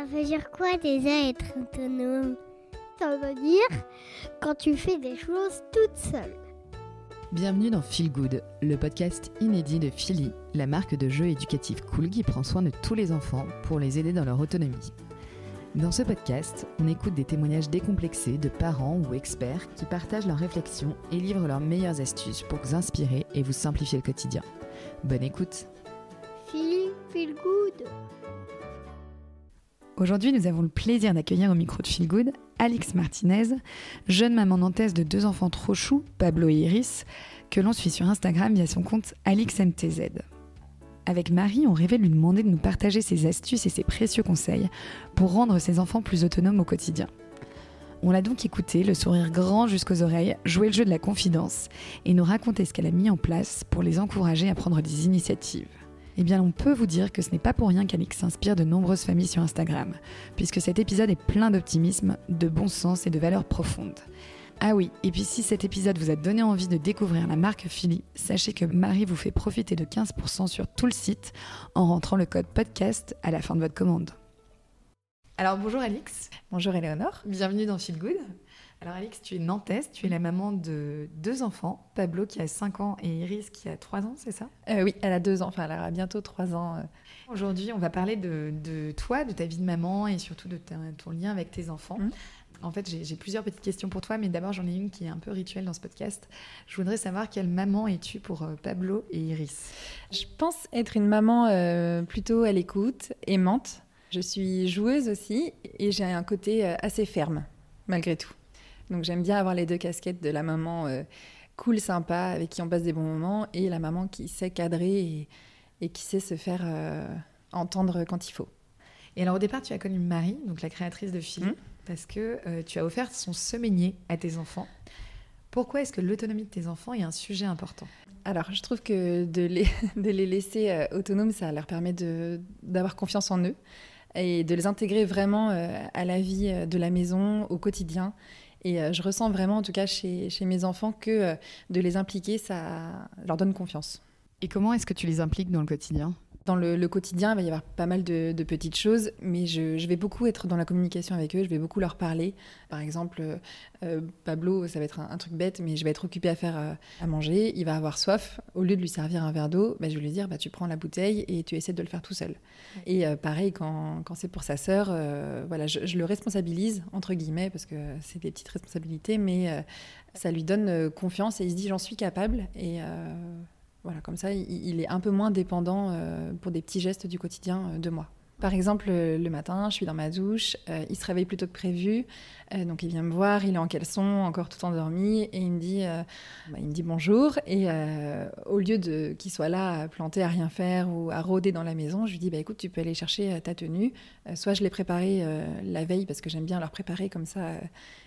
Ça veut dire quoi déjà être autonome? Ça veut dire quand tu fais des choses toute seule. Bienvenue dans Feel Good, le podcast inédit de Philly, la marque de jeux éducatifs cool qui prend soin de tous les enfants pour les aider dans leur autonomie. Dans ce podcast, on écoute des témoignages décomplexés de parents ou experts qui partagent leurs réflexions et livrent leurs meilleures astuces pour vous inspirer et vous simplifier le quotidien. Bonne écoute Feel, feel good. Aujourd'hui, nous avons le plaisir d'accueillir au micro de Feel Alix Martinez, jeune maman nantaise de deux enfants trop choux, Pablo et Iris, que l'on suit sur Instagram via son compte AlixMTZ. Avec Marie, on rêvait de lui demander de nous partager ses astuces et ses précieux conseils pour rendre ses enfants plus autonomes au quotidien. On l'a donc écouté, le sourire grand jusqu'aux oreilles, jouer le jeu de la confidence et nous raconter ce qu'elle a mis en place pour les encourager à prendre des initiatives. Eh bien, on peut vous dire que ce n'est pas pour rien qu'Alix s'inspire de nombreuses familles sur Instagram, puisque cet épisode est plein d'optimisme, de bon sens et de valeurs profondes. Ah oui, et puis si cet épisode vous a donné envie de découvrir la marque Philly, sachez que Marie vous fait profiter de 15% sur tout le site en rentrant le code podcast à la fin de votre commande. Alors bonjour Alix. Bonjour Éléonore. Bienvenue dans Feel Good. Alors Alix, tu es nantaise, tu es la maman de deux enfants, Pablo qui a 5 ans et Iris qui a 3 ans, c'est ça? Euh, Oui, elle a 2 ans, enfin elle aura bientôt 3 ans. euh. Aujourd'hui, on va parler de, de toi, de ta vie de maman et surtout de ta- ton lien avec tes enfants. Mhm. En fait, j'ai plusieurs petites questions pour toi, mais d'abord, j'en ai une qui est un peu rituelle dans ce podcast. Je voudrais savoir quelle maman es-tu pour euh, Pablo et Iris? Je pense être une maman euh, plutôt à l'écoute, aimante. Je suis joueuse aussi et j'ai un côté assez ferme, malgré tout. Donc j'aime bien avoir les deux casquettes de la maman euh, cool, sympa, avec qui on passe des bons moments, et la maman qui sait cadrer et, et qui sait se faire euh, entendre quand il faut. Et alors, au départ, tu as connu Marie, donc la créatrice de Philly, Mhm. parce que euh, tu as offert son semainier à tes enfants. Pourquoi est-ce que l'autonomie de tes enfants est un sujet important? Alors, je trouve que de les, de les laisser euh, autonomes, ça leur permet d'avoir confiance en eux et de les intégrer vraiment euh, à la vie de la maison, au quotidien. Et euh, je ressens vraiment, en tout cas chez, mes enfants, que euh, de les impliquer, ça leur donne confiance. Et comment est-ce que tu les impliques dans le quotidien? Dans le, le quotidien, il va y avoir pas mal de, de petites choses, mais je, je vais beaucoup être dans la communication avec eux, je vais beaucoup leur parler. Par exemple, euh, Pablo, ça va être un, un truc bête, mais je vais être occupée à faire euh, à manger, il va avoir soif. Au lieu de lui servir un verre d'eau, bah, je vais lui dire bah, tu prends la bouteille et tu essaies de le faire tout seul. Et euh, pareil, quand, quand c'est pour sa sœur, voilà, je, je le responsabilise, entre guillemets, parce que c'est des petites responsabilités, mais ça lui donne confiance et il se dit j'en suis capable. Et voilà, comme ça, il, est un peu moins dépendant euh, pour des petits gestes du quotidien euh, de moi. Par exemple, le matin, je suis dans ma douche, euh, il se réveille plus tôt que prévu, euh, donc il vient me voir, il est en caleçon, encore tout endormi, et il me dit, euh, bah, il me dit bonjour, et au lieu de qu'il soit là à planter, à rien faire ou à rôder dans la maison, je lui dis, bah écoute, tu peux aller chercher ta tenue, soit je l'ai préparée la veille parce que j'aime bien leur préparer comme ça,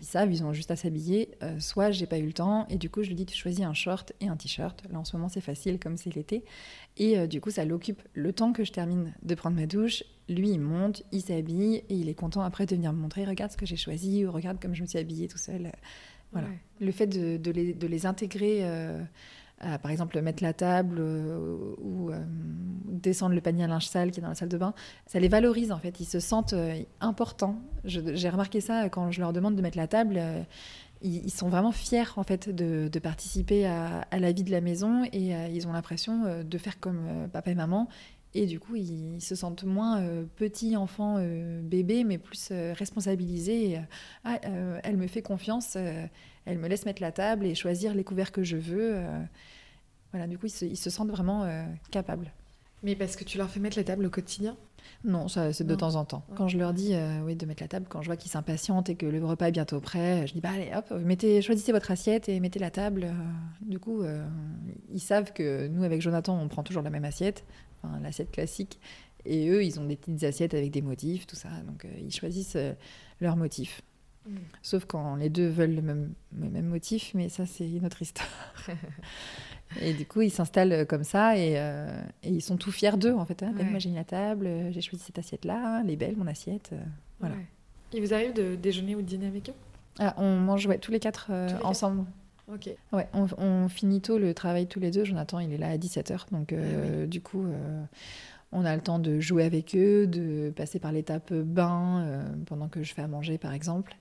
ils savent, ils ont juste à s'habiller, soit j'ai pas eu le temps, et du coup je lui dis, tu choisis un short et un t-shirt, là en ce moment c'est facile comme c'est l'été, et du coup, ça l'occupe le temps que je termine de prendre ma douche. Lui, il monte, il s'habille et il est content après de venir me montrer regarde ce que j'ai choisi ou regarde comme je me suis habillée tout seul. Voilà. Ouais. Le fait de, de les, de les intégrer, euh, à, par exemple, mettre la table euh, ou euh, descendre le panier à linge sale qui est dans la salle de bain, ça les valorise en fait. Ils se sentent importants. J'ai remarqué ça quand je leur demande de mettre la table. ils, ils sont vraiment fiers en fait de, de participer à, à la vie de la maison et ils ont l'impression de faire comme papa et maman. Et du coup, ils, se sentent moins euh, petits enfants euh, bébés, mais plus euh, responsabilisés. Et, ah, elle me fait confiance, elle me laisse mettre la table et choisir les couverts que je veux. voilà, du coup, ils se, ils se sentent vraiment capables. Mais parce que tu leur fais mettre la table au quotidien? Non, ça c'est de temps en temps. Quand je leur dis oui, de mettre la table, quand je vois qu'ils s'impatientent et que le repas est bientôt prêt, je dis bah allez hop, mettez, choisissez votre assiette et mettez la table. Du coup, ils savent que nous avec Jonathan, on prend toujours la même assiette, enfin, l'assiette classique, et eux, ils ont des petites assiettes avec des motifs, tout ça. Donc euh, ils choisissent euh, leur motif. Mm. Sauf quand les deux veulent le même, le même motif, mais ça c'est une autre histoire. et du coup, ils s'installent comme ça et, euh, et ils sont tout fiers d'eux en fait. hein. Ouais. Moi j'ai mis la table, euh, j'ai choisi cette assiette-là, hein, elle est belle mon assiette. euh, voilà. Ouais. Il vous arrive de déjeuner ou de dîner avec eux? Ah, on mange ouais, tous les quatre euh, Tous les quatre ensemble. Ok. Ouais, on, on finit tôt le travail tous les deux. Jonathan, il est là à 17h. Donc, Ah euh, du coup, euh, On a le temps de jouer avec eux, de passer par l'étape bain pendant que je fais à manger, par exemple.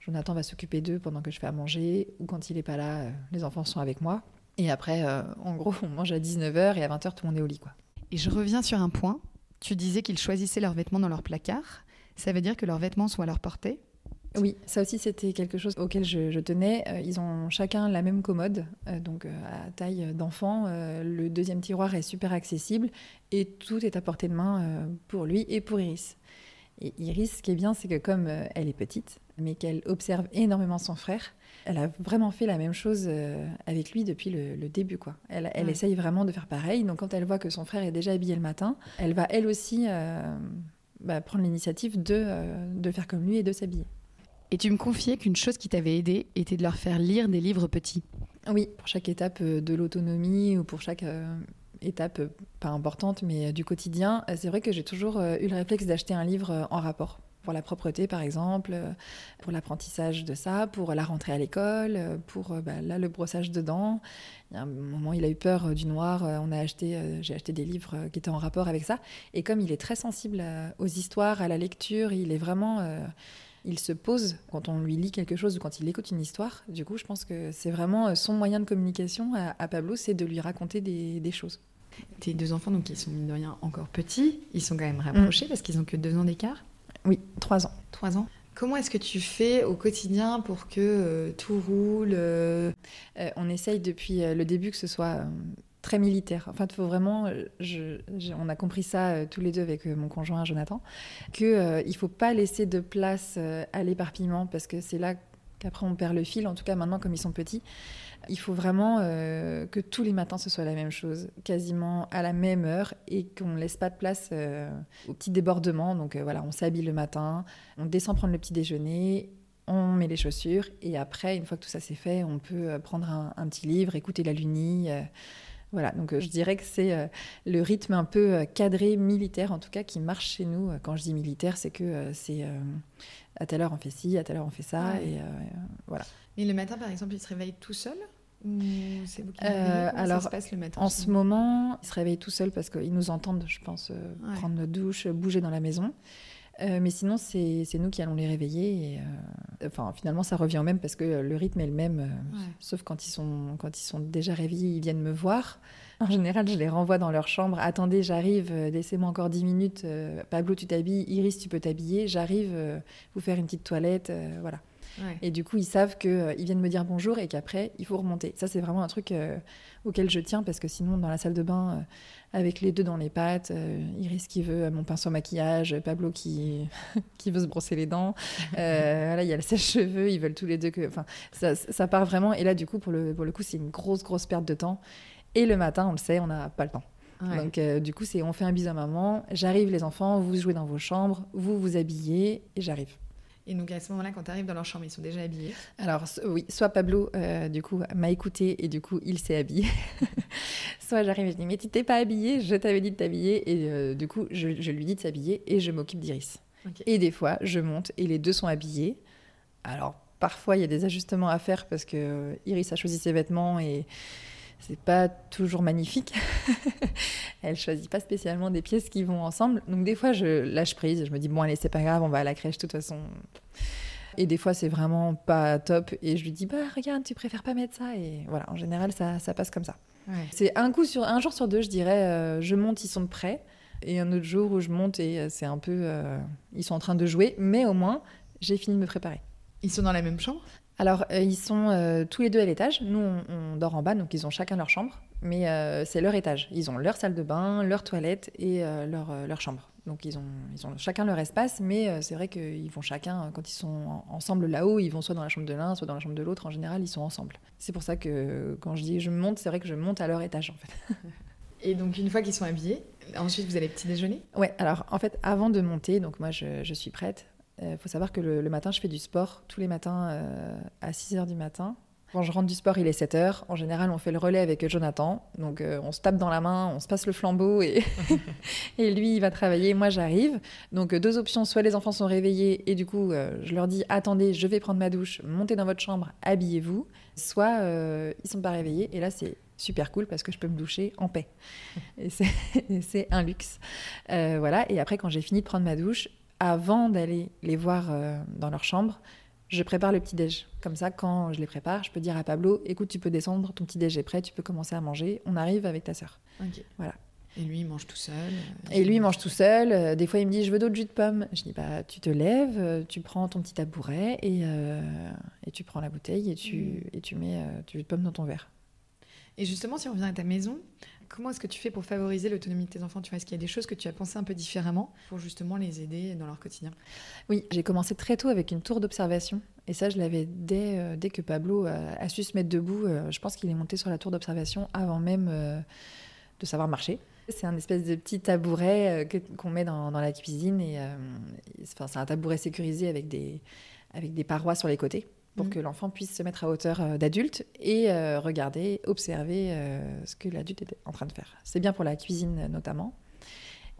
Jonathan va s'occuper d'eux pendant que je fais à manger, ou quand il n'est pas là, les enfants sont avec moi. Et après, en gros, on mange à 19h et à 20h, tout le monde est au lit. Quoi. Et je reviens sur un point. Tu disais qu'ils choisissaient leurs vêtements dans leur placard. Ça veut dire que leurs vêtements sont à leur portée oui, ça aussi c'était quelque chose auquel je, tenais. Euh, ils ont chacun la même commode, euh, donc euh, à taille d'enfant. le deuxième tiroir est super accessible et tout est à portée de main pour lui et pour Iris. Et Iris, ce qui est bien, c'est que comme elle est petite, mais qu'elle observe énormément son frère, elle a vraiment fait la même chose avec lui depuis le, début. Quoi. Elle, elle essaye vraiment de faire pareil. Donc quand elle voit que son frère est déjà habillé le matin, elle va elle aussi bah, prendre l'initiative de, de faire comme lui et de s'habiller. Et tu me confiais qu'une chose qui t'avait aidé était de leur faire lire des livres petits. Oui, pour chaque étape euh, de l'autonomie ou pour chaque euh, étape, euh, pas importante, mais du quotidien, c'est vrai que j'ai toujours eu le réflexe d'acheter un livre en rapport. Pour la propreté, par exemple, pour l'apprentissage de ça, pour la rentrée à l'école, pour bah, là, le brossage de dents. Il y a un moment, il a eu peur du noir. On a acheté, j'ai acheté des livres qui étaient en rapport avec ça. Et comme il est très sensible aux histoires, à la lecture, il est vraiment il se pose quand on lui lit quelque chose ou quand il écoute une histoire. Du coup, je pense que c'est vraiment euh, son moyen de communication à, Pablo, c'est de lui raconter des, choses. Tes deux enfants, donc ils sont mine de rien encore petits, ils sont quand même rapprochés mm. parce qu'ils ont que deux ans d'écart. Oui, trois ans. Trois ans. Comment est-ce que tu fais au quotidien pour que euh, tout roule euh On essaye depuis le début que ce soit très militaire. En fait, faut vraiment, euh, on a compris ça euh, tous les deux avec euh, mon conjoint Jonathan, qu'il ne faut pas laisser de place à l'éparpillement parce que c'est là qu'après on perd le fil. En tout cas, maintenant, comme ils sont petits, il faut vraiment que tous les matins ce soit la même chose, quasiment à la même heure et qu'on ne laisse pas de place aux petits débordements. Donc voilà, on s'habille le matin, on descend prendre le petit déjeuner, on met les chaussures et après, une fois que tout ça c'est fait, on peut prendre un, petit livre, écouter la lunie. Voilà, donc euh, je dirais que c'est euh, le rythme un peu euh, cadré militaire, en tout cas, qui marche chez nous. Quand je dis militaire, c'est que c'est à telle heure on fait ci, à telle heure on fait ça, et voilà. Mais le matin, par exemple, il se réveille tout seul c'est vous qui alors, ça se passe le matin En ce moment, il se réveille tout seul parce qu'ils nous entendent, je pense, prendre notre douche, bouger dans la maison. mais sinon, c'est nous qui allons les réveiller. Et, enfin, finalement, ça revient au même parce que le rythme est le même, sauf quand ils, sont, quand ils sont déjà réveillés, ils viennent me voir. En général, je les renvoie dans leur chambre. Attendez, j'arrive, laissez-moi encore 10 minutes. Pablo, tu t'habilles. Iris, tu peux t'habiller. J'arrive, vous faire une petite toilette. voilà. Et du coup, ils savent qu'ils euh, viennent me dire bonjour et qu'après, il faut remonter. Ça, c'est vraiment un truc euh, auquel je tiens parce que sinon, dans la salle de bain, euh, avec les deux dans les pattes, Iris qui veut mon pinceau maquillage, Pablo qui, qui veut se brosser les dents, là, il y a le sèche-cheveux, ils veulent tous les deux que. Enfin, ça, ça, part vraiment. Et là, du coup, pour le, pour le coup, c'est une grosse, grosse perte de temps. Et le matin, on le sait, on n'a pas le temps. Donc, du coup, c'est on fait un bisou à maman, j'arrive les enfants, vous jouez dans vos chambres, vous vous habillez et j'arrive. Et donc à ce moment-là, quand tu arrives dans leur chambre, ils sont déjà habillés Alors oui, soit Pablo, euh, du coup, m'a écouté et du coup, il s'est habillé. soit j'arrive et je dis, mais tu t'es pas habillé, je t'avais dit de t'habiller. Et euh, du coup, je, lui dis de s'habiller et je m'occupe d'Iris. Et des fois, je monte et les deux sont habillés. Alors parfois, il y a des ajustements à faire parce que euh, Iris a choisi ses vêtements et c'est pas toujours magnifique. elle choisit pas spécialement des pièces qui vont ensemble. Donc des fois, je lâche prise. Je me dis bon allez, c'est pas grave, on va à la crèche de toute façon. Et des fois, c'est vraiment pas top. Et je lui dis bah regarde, tu préfères pas mettre ça. Et voilà, en général, ça, ça passe comme ça. C'est un coup sur un jour sur deux, je dirais, euh, je monte, ils sont prêts. Et un autre jour où je monte et euh, c'est un peu, euh, ils sont en train de jouer, mais au moins j'ai fini de me préparer. Ils sont dans la même chambre? Alors, euh, ils sont euh, tous les deux à l'étage. Nous, on, dort en bas, donc ils ont chacun leur chambre. Mais euh, c'est leur étage. Ils ont leur salle de bain, leur toilette et leur, leur, chambre. Donc, ils ont, ils ont chacun leur espace. Mais c'est vrai qu'ils vont chacun, quand ils sont ensemble là-haut, ils vont soit dans la chambre de l'un, soit dans la chambre de l'autre. En général, ils sont ensemble. C'est pour ça que quand je dis je monte, c'est vrai que je monte à leur étage, en fait. Et donc, une fois qu'ils sont habillés, ensuite, vous allez petit déjeuner? Ouais, alors en fait, avant de monter, donc moi, je, je suis prête. Il euh, faut savoir que le, matin, je fais du sport tous les matins euh, à 6 h du matin. Quand je rentre du sport, il est 7 h. En général, on fait le relais avec Jonathan. Donc, euh, on se tape dans la main, on se passe le flambeau et, et lui, il va travailler. Moi, j'arrive. Donc, deux options. Soit les enfants sont réveillés et du coup, je leur dis attendez, je vais prendre ma douche, montez dans votre chambre, habillez-vous. Soit ils sont pas réveillés et là, c'est super cool parce que je peux me doucher en paix. Et c'est et c'est un luxe. Euh, voilà. Et après, quand j'ai fini de prendre ma douche, avant d'aller les voir euh, dans leur chambre, je prépare le petit-déj. Comme ça, quand je les prépare, je peux dire à Pablo écoute, tu peux descendre, ton petit-déj est prêt, tu peux commencer à manger. On arrive avec ta sœur. Voilà. Et lui, il mange tout seul. euh, Et lui, il mange tout seul. Euh, Des fois, il me dit Je veux d'autres jus de pomme. Je dis bah, Tu te lèves, tu prends ton petit tabouret et, euh, et tu prends la bouteille et tu, et tu mets euh, du jus de pomme dans ton verre. Et justement, si on revient à ta maison, comment est-ce que tu fais pour favoriser l'autonomie de tes enfants Tu vois, est-ce qu'il y a des choses que tu as pensé un peu différemment pour justement les aider dans leur quotidien? Oui, j'ai commencé très tôt avec une tour d'observation. Et ça, je l'avais dès, euh, dès que Pablo a, su se mettre debout. Euh, je pense qu'il est monté sur la tour d'observation avant même euh, de savoir marcher. C'est un espèce de petit tabouret qu'on met dans, dans la cuisine. Et, c'est un tabouret sécurisé avec des, avec des parois sur les côtés pour Mhm. que l'enfant puisse se mettre à hauteur euh, d'adulte et euh, regarder, observer euh, ce que l'adulte était en train de faire. C'est bien pour la cuisine notamment.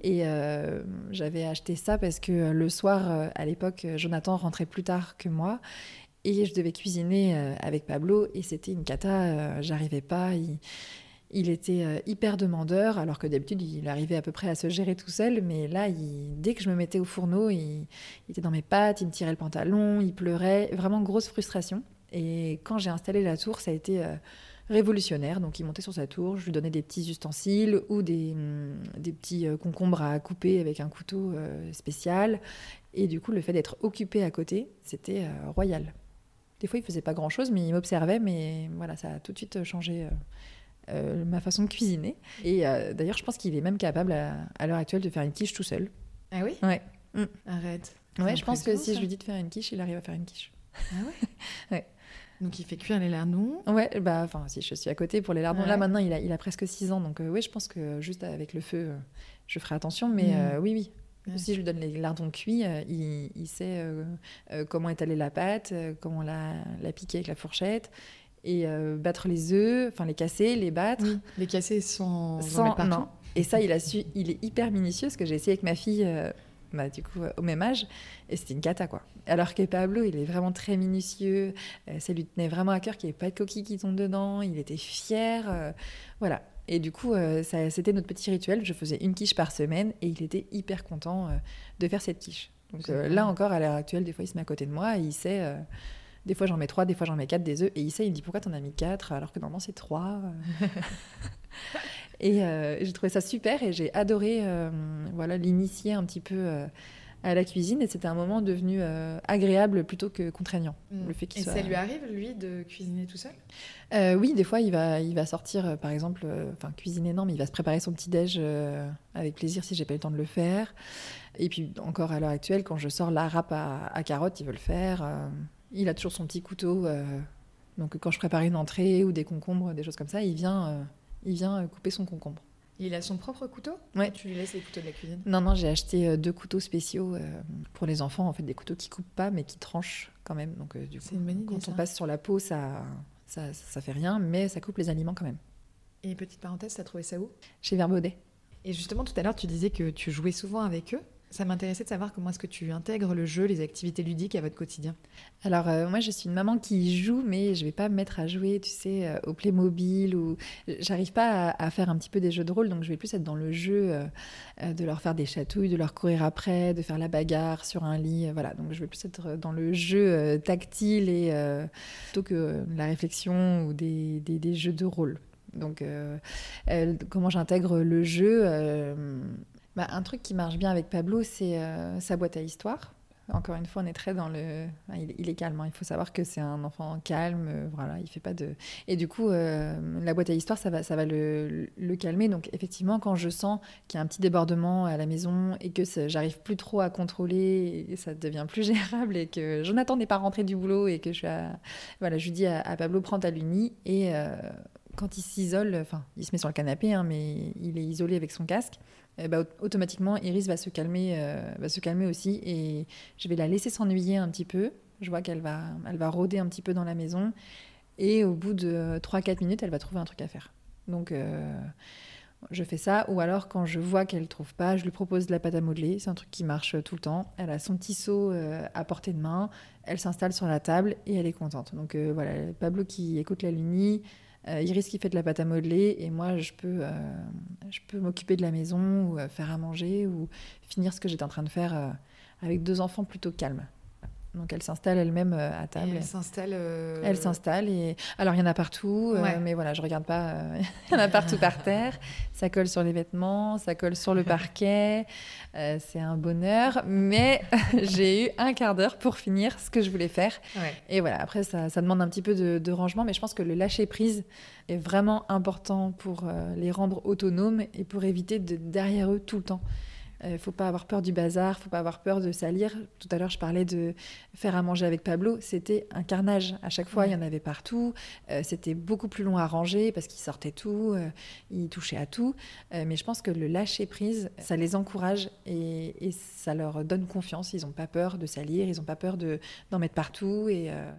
Et euh, j'avais acheté ça parce que le soir, à l'époque, Jonathan rentrait plus tard que moi. Et je devais cuisiner avec Pablo. Et c'était une cata. J'arrivais pas. Il, il était euh, hyper demandeur. Alors que d'habitude, il arrivait à peu près à se gérer tout seul. Mais là, dès que je me mettais au fourneau, il, était dans mes pattes. Il me tirait le pantalon. Il pleurait. Vraiment grosse frustration. Et quand j'ai installé la tour, ça a été. euh, révolutionnaire. Donc il montait sur sa tour, je lui donnais des petits ustensiles ou des, des petits euh, concombres à couper avec un couteau spécial. Et du coup, le fait d'être occupé à côté, c'était royal. Des fois, il faisait pas grand-chose, mais il m'observait, mais voilà, ça a tout de suite changé euh, ma façon de cuisiner. Et euh, d'ailleurs, je pense qu'il est même capable à, à l'heure actuelle de faire une quiche tout seul. Ah oui? Ouais. Arrête. Ouais, je pense que si je lui dis de faire une quiche, il arrive à faire une quiche. Ah ouais? Ouais. Donc il fait cuire les lardons? Ouais, bah, enfin, si je suis à côté pour les lardons. Ouais. Là, maintenant, il a, il a presque 6 ans, donc euh, oui, je pense que juste avec le feu, euh, je ferai attention. Mais Mm. euh, oui, oui. Ouais. Si je lui donne les lardons cuits, il, il sait comment étaler la pâte, comment la, la piquer avec la fourchette, et euh, battre les œufs, enfin les casser, les battre. Oui, les casser sans, Sans, non. Et ça, il a su, il est hyper minutieux, parce que j'ai essayé avec ma fille, euh, bah, du coup, au même âge, et c'était une cata, quoi. Alors que Pablo, il est vraiment très minutieux, euh, ça lui tenait vraiment à cœur qu'il n'y ait pas de coquilles qui tombent dedans, il était fier, voilà. Et du coup, c'était notre petit rituel, je faisais une quiche par semaine, et il était hyper content de faire cette quiche. Donc là encore, à l'heure actuelle, des fois, il se met à côté de moi, et il sait... euh, des fois j'en mets trois, des fois j'en mets quatre des œufs. Et il sait, il me dit pourquoi t'en as mis quatre alors que normalement c'est trois. et euh, j'ai trouvé ça super et j'ai adoré euh, voilà, l'initier un petit peu euh, à la cuisine. Et c'était un moment devenu euh, agréable plutôt que contraignant. Mm. Le fait qu'il Et soit- ça lui arrive, lui, de cuisiner tout seul? Euh, oui, des fois il va, il va sortir, euh, par exemple, euh, enfin cuisiner, non, mais il va se préparer son petit-déj euh, avec plaisir si j'ai pas eu le temps de le faire. Et puis encore à l'heure actuelle, quand je sors la râpe à, à carottes, il veut le faire. Il a toujours son petit couteau. euh, donc quand je prépare une entrée ou des concombres, des choses comme ça, il vient, euh, il vient euh, couper son concombre. Il a son propre couteau? Ouais. Ou Tu lui laisses les couteaux de la cuisine? Non, non, j'ai acheté deux couteaux spéciaux pour les enfants, en fait, des couteaux qui coupent pas, mais qui tranchent quand même. Donc, du coup, une bonne idée, quand ça. on passe sur la peau, ça, ça, ça fait rien, mais ça coupe les aliments quand même. Et petite parenthèse, t'as trouvé ça où? Chez Verbaudet. Et justement, tout à l'heure, tu disais que tu jouais souvent avec eux. Ça m'intéressait de savoir comment est-ce que tu intègres le jeu, les activités ludiques à votre quotidien. Alors, euh, moi, je suis une maman qui joue, mais je vais pas me mettre à jouer, tu sais, euh, au Playmobil ou. J'arrive pas à, faire un petit peu des jeux de rôle, donc je vais plus être dans le jeu euh, euh, de leur faire des chatouilles, de leur courir après, de faire la bagarre sur un lit. euh, voilà, donc je vais plus être dans le jeu euh, tactile et euh, plutôt que euh, la réflexion ou des, jeux de rôle. Donc, euh, euh, comment j'intègre le jeu euh, bah, Un truc qui marche bien avec Pablo, c'est euh, sa boîte à histoire. Encore une fois, on est très dans le. Il, est calme. hein. Il faut savoir que c'est un enfant calme. euh, voilà, il fait pas de. Et du coup, euh, la boîte à histoire, ça va, ça va le, calmer. Donc, effectivement, quand je sens qu'il y a un petit débordement à la maison et que j'arrive plus trop à contrôler, ça devient plus gérable et que Jonathan n'est pas rentré du boulot et que je voilà, je dis à, Pablo prends ta luni et quand il s'isole, enfin, il se met sur le canapé, hein, mais il est isolé avec son casque. ben, au- automatiquement, Iris va se calmer, euh, va se calmer aussi et je vais la laisser s'ennuyer un petit peu. Je vois qu'elle va, elle va rôder un petit peu dans la maison. Et au bout de 3-4 minutes, elle va trouver un truc à faire. Donc, euh, je fais ça. Ou alors, quand je vois qu'elle ne trouve pas, je lui propose de la pâte à modeler. C'est un truc qui marche tout le temps. Elle a son petit seau euh, à portée de main. Elle s'installe sur la table et elle est contente. Donc, euh, voilà, Pablo qui écoute la Luni. Euh, Iris qui fait de la pâte à modeler et moi je peux, euh, m'occuper de la maison ou euh, faire à manger ou finir ce que j'étais en train de faire avec deux enfants plutôt calmes. Donc elle s'installe elle-même à table. Et elle s'installe. euh, Elle s'installe et alors il y en a partout, euh, mais voilà, je regarde pas. euh, il y en a partout par terre. Ça colle sur les vêtements, ça colle sur le parquet. euh, c'est un bonheur, mais j'ai eu un quart d'heure pour finir ce que je voulais faire. Ouais. Et voilà, après ça, ça demande un petit peu de, de rangement, mais je pense que le lâcher prise est vraiment important pour euh, les rendre autonomes et pour éviter de derrière eux tout le temps. Il faut pas avoir peur du bazar, faut pas avoir peur de salir. Tout à l'heure, je parlais de faire à manger avec Pablo. C'était un carnage. À chaque fois, il y en avait partout. Euh, C'était beaucoup plus long à ranger parce qu'il sortait tout, euh, il touchait à tout. Euh, mais je pense que le lâcher prise, ça les encourage et, et ça leur donne confiance. Ils n'ont pas peur de salir, ils n'ont pas peur de- d'en mettre partout. Et euh,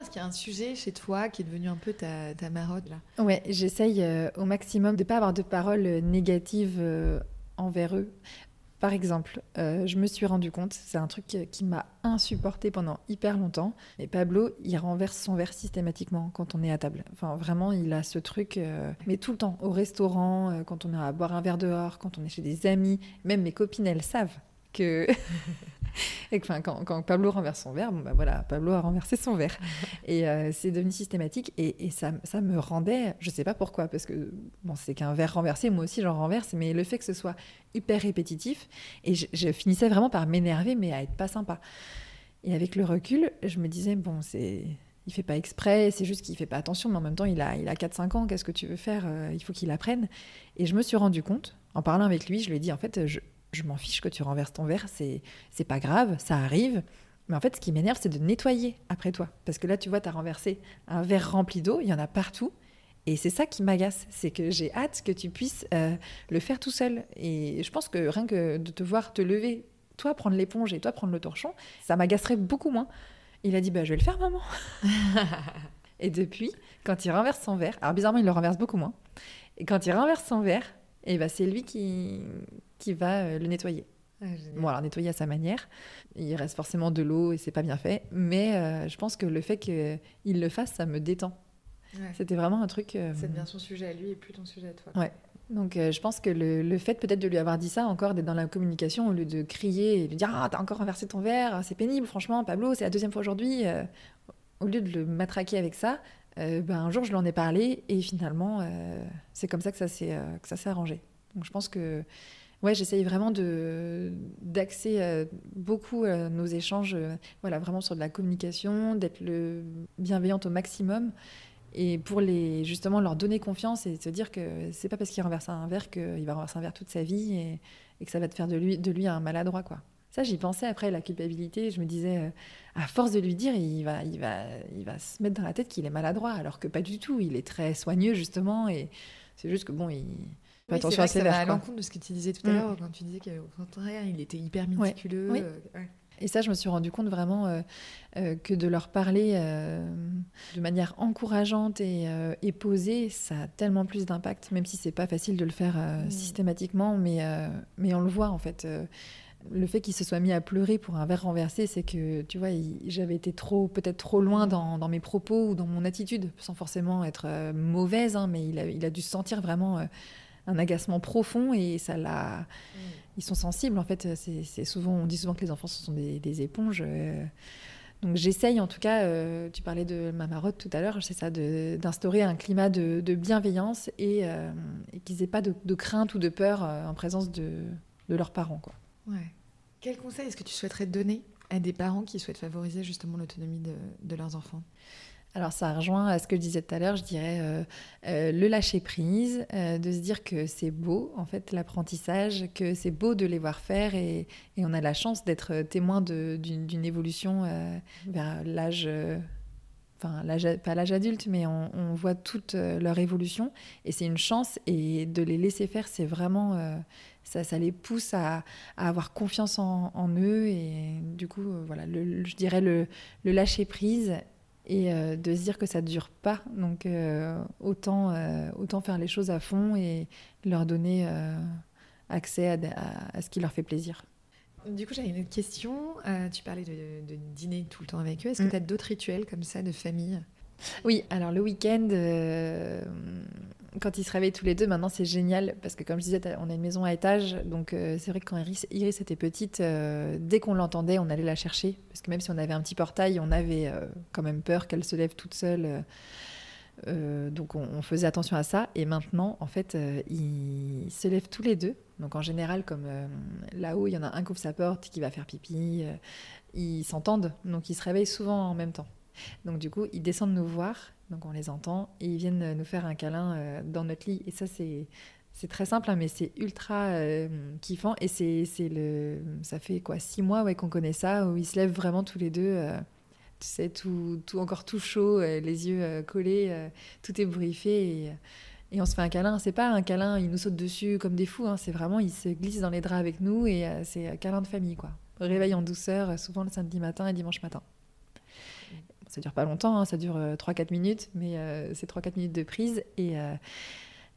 Est-ce qu'il y a un sujet chez toi qui est devenu un peu ta, ta marotte là? Ouais, j'essaye euh, au maximum de ne pas avoir de paroles euh, négatives euh, envers eux. Par exemple, euh, je me suis rendu compte, c'est un truc qui, m'a insupporté pendant hyper longtemps, mais Pablo, il renverse son verre systématiquement quand on est à table. Enfin, vraiment, il a ce truc, euh, mais tout le temps, au restaurant, euh, quand on est à boire un verre dehors, quand on est chez des amis, même mes copines, elles savent que... Et que, enfin, quand, quand Pablo renverse son verre, bon, bah voilà, Pablo a renversé son verre. Et euh, c'est devenu systématique. Et, et ça, ça me rendait, je sais pas pourquoi, parce que bon, c'est qu'un verre renversé, moi aussi j'en renverse, mais le fait que ce soit hyper répétitif, et je, je finissais vraiment par m'énerver, mais à être pas sympa. Et avec le recul, je me disais, bon, c'est. Il fait pas exprès, c'est juste qu'il fait pas attention, mais en même temps, il a, il a 4-5 ans, qu'est-ce que tu veux faire Euh, Il faut qu'il apprenne. Et je me suis rendu compte, en parlant avec lui, je lui ai dit, en fait, je, je m'en fiche que tu renverses ton verre, c'est c'est pas grave, ça arrive. Mais en fait, ce qui m'énerve, c'est de nettoyer après toi. Parce que là, tu vois, tu as renversé un verre rempli d'eau, il y en a partout. Et c'est ça qui m'agace, c'est que j'ai hâte que tu puisses euh, le faire tout seul. Et je pense que rien que de te voir te lever, toi prendre l'éponge et toi prendre le torchon, ça m'agacerait beaucoup moins. Il a dit, bah, je vais le faire, maman. et depuis, quand il renverse son verre, alors bizarrement, il le renverse beaucoup moins. Et quand il renverse son verre, et bah, c'est lui qui, qui va euh, le nettoyer. Bon, alors nettoyer à sa manière, il reste forcément de l'eau et c'est pas bien fait, mais euh, je pense que le fait qu'il le fasse, ça me détend. C'était vraiment un truc. euh, Ça devient son sujet à lui et plus ton sujet à toi. Ouais. Donc euh, je pense que le, le fait peut-être de lui avoir dit ça encore, d'être dans la communication, au lieu de crier et de dire Ah, t'as encore renversé ton verre, c'est pénible, franchement, Pablo, c'est la deuxième fois aujourd'hui. euh, au lieu de le matraquer avec ça, euh, ben, un jour je lui en ai parlé et finalement euh, c'est comme ça que ça s'est euh, que ça s'est arrangé. Donc je pense que ouais, j'essaye vraiment d'axer beaucoup nos échanges, voilà, vraiment sur de la communication, d'être le bienveillante au maximum et pour les justement leur donner confiance et se dire que c'est pas parce qu'il renverse un verre qu'il va renverser un verre toute sa vie et, et que ça va te faire de lui de lui un maladroit quoi. Ça j'y pensais après la culpabilité, je me disais euh, à force de lui dire il va il va il va se mettre dans la tête qu'il est maladroit alors que pas du tout, il est très soigneux justement et c'est juste que bon il Oui, attention à vrai que ça va à l'encontre de ce que tu disais tout à Mm. l'heure quand tu disais qu'au contraire, il était hyper méticuleux. Euh, ouais. Et ça, je me suis rendu compte vraiment euh, euh, que de leur parler euh, de manière encourageante et, et posée, ça a tellement plus d'impact, même si c'est pas facile de le faire Mm. systématiquement, mais, mais on le voit en fait. Euh, le fait qu'il se soit mis à pleurer pour un verre renversé, c'est que, tu vois, j'avais été trop, peut-être trop loin dans, dans mes propos ou dans mon attitude, sans forcément être euh, mauvaise, hein, mais il a, il a dû sentir vraiment euh, un agacement profond et ça l'a, ils sont sensibles en fait. C'est c'est souvent, on dit souvent que les enfants ce sont des, des éponges. euh. Donc j'essaye en tout cas. euh, tu parlais de ma marotte tout à l'heure, c'est ça, d'instaurer un climat de, de bienveillance et, euh, et qu'ils aient pas de, de crainte ou de peur euh, en présence de, de leurs parents. Quoi. Ouais. Quel conseil est-ce que tu souhaiterais donner à des parents qui souhaitent favoriser justement l'autonomie de, de leurs enfants? Alors ça rejoint à ce que je disais tout à l'heure, je dirais euh, euh, le lâcher prise, euh, de se dire que c'est beau en fait l'apprentissage, que c'est beau de les voir faire et, et on a la chance d'être témoin d'une évolution euh, vers l'âge, enfin pas l'âge adulte, mais on, on voit toute leur évolution et c'est une chance et de les laisser faire, c'est vraiment euh, ça, ça les pousse à, à avoir confiance en, en eux et du coup euh, voilà, le- le- je dirais le, le lâcher prise et euh, de se dire que ça ne dure pas. Donc euh, autant, euh, autant faire les choses à fond et leur donner accès à, à- à ce qui leur fait plaisir. Du coup, j'avais une autre question. Euh, tu parlais de, de dîner tout le temps avec eux. Est-ce que Mm. tu as d'autres rituels comme ça de famille? Oui, alors le week-end, euh, quand ils se réveillent tous les deux, maintenant c'est génial parce que comme je disais, on a une maison à étage, donc euh, c'est vrai que quand Iris, Iris était petite, euh, dès qu'on l'entendait, on allait la chercher parce que même si on avait un petit portail, on avait quand même peur qu'elle se lève toute seule. donc on, on, faisait attention à ça et maintenant en fait ils se lèvent tous les deux donc en général comme là-haut il y en a un qui ouvre sa porte qui va faire pipi ils s'entendent donc ils se réveillent souvent en même temps donc du coup, ils descendent nous voir, donc on les entend, et ils viennent nous faire un câlin euh, dans notre lit. Et ça, c'est très simple, hein, mais c'est ultra euh, kiffant. Et c'est le, ça fait quoi six mois ouais, qu'on connaît ça, où ils se lèvent vraiment tous les deux. Euh, tu sais, tout, encore tout chaud, les yeux collés, tout est briefé et, et, on se fait un câlin. C'est pas un câlin, ils nous sautent dessus comme des fous. Hein, c'est vraiment, ils se glissent dans les draps avec nous et c'est un câlin de famille, quoi. Réveil en douceur, souvent le samedi matin et dimanche matin. Ça dure pas longtemps, hein, ça dure 3-4 euh, minutes, mais euh, c'est 3-4 minutes de prise et, euh,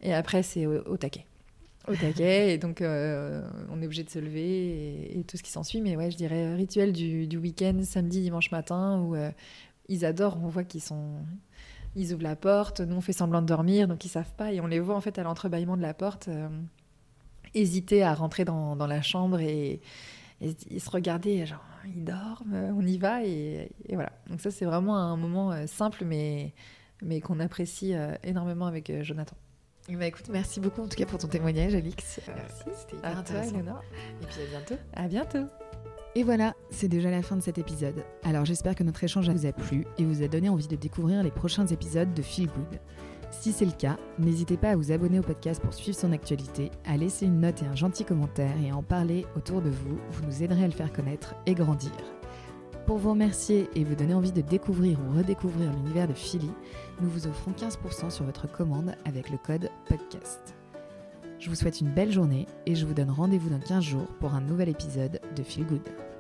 et après c'est au, taquet. Au taquet, et donc on est obligé de se lever et, tout ce qui s'ensuit. Mais ouais, je dirais rituel du, du week-end, samedi, dimanche matin, où ils adorent, on voit qu'ils sont. Ils ouvrent la porte, nous on fait semblant de dormir, donc ils savent pas, et on les voit en fait à l'entrebâillement de la porte hésiter à rentrer dans, dans la chambre et, et ils se regardaient, genre, ils dorment, on y va, et, voilà. Donc ça, c'est vraiment un moment euh, simple, mais, mais qu'on apprécie euh, énormément avec euh, Jonathan. Bah écoute, merci beaucoup en tout cas pour ton témoignage, Alix. Merci, c'était hyper intéressant. Et puis à bientôt. À bientôt. Et voilà, c'est déjà la fin de cet épisode. Alors j'espère que notre échange vous a plu et vous a donné envie de découvrir les prochains épisodes de Feel Good. Si c'est le cas, n'hésitez pas à vous abonner au podcast pour suivre son actualité, à laisser une note et un gentil commentaire et à en parler autour de vous. Vous nous aiderez à le faire connaître et grandir. Pour vous remercier et vous donner envie de découvrir ou redécouvrir l'univers de Philly, nous vous offrons 15% sur votre commande avec le code PODCAST. Je vous souhaite une belle journée et je vous donne rendez-vous dans 15 jours pour un nouvel épisode de Feel Good.